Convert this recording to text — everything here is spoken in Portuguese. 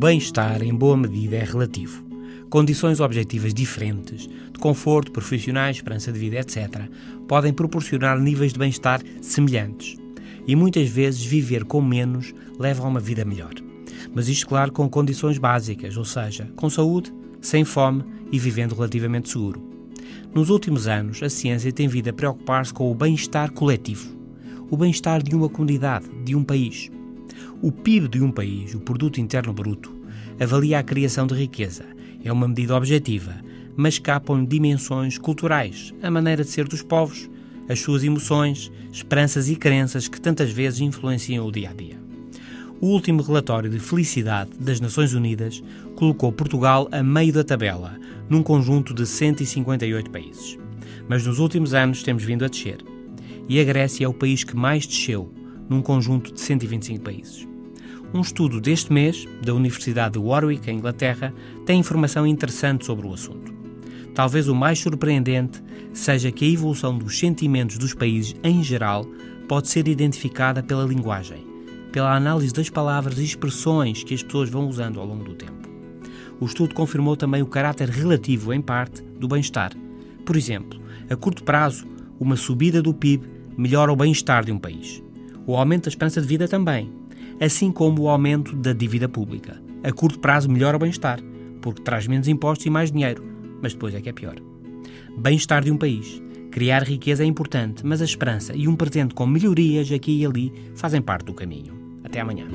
bem-estar, em boa medida, é relativo. Condições objetivas diferentes, de conforto, profissionais, esperança de vida, etc., podem proporcionar níveis de bem-estar semelhantes. E muitas vezes viver com menos leva a uma vida melhor. Mas isto, claro, com condições básicas, ou seja, com saúde, sem fome e vivendo relativamente seguro. Nos últimos anos, a ciência tem vindo a preocupar-se com o bem-estar coletivo, o bem-estar de uma comunidade, de um país. O PIB de um país, o Produto Interno Bruto, avalia a criação de riqueza. É uma medida objetiva, mas escapam dimensões culturais, a maneira de ser dos povos, as suas emoções, esperanças e crenças que tantas vezes influenciam o dia a dia. O último relatório de felicidade das Nações Unidas colocou Portugal a meio da tabela, num conjunto de 158 países. Mas nos últimos anos temos vindo a descer. E a Grécia é o país que mais desceu, num conjunto de 125 países. Um estudo deste mês, da Universidade de Warwick, em Inglaterra, tem informação interessante sobre o assunto. Talvez o mais surpreendente seja que a evolução dos sentimentos dos países em geral pode ser identificada pela linguagem, pela análise das palavras e expressões que as pessoas vão usando ao longo do tempo. O estudo confirmou também o caráter relativo, em parte, do bem-estar. Por exemplo, a curto prazo, uma subida do PIB melhora o bem-estar de um país. O aumento da esperança de vida também, assim como o aumento da dívida pública. A curto prazo melhora o bem-estar, porque traz menos impostos e mais dinheiro, mas depois é que é pior. Bem-estar de um país. Criar riqueza é importante, mas a esperança e um presente com melhorias aqui e ali fazem parte do caminho. Até amanhã.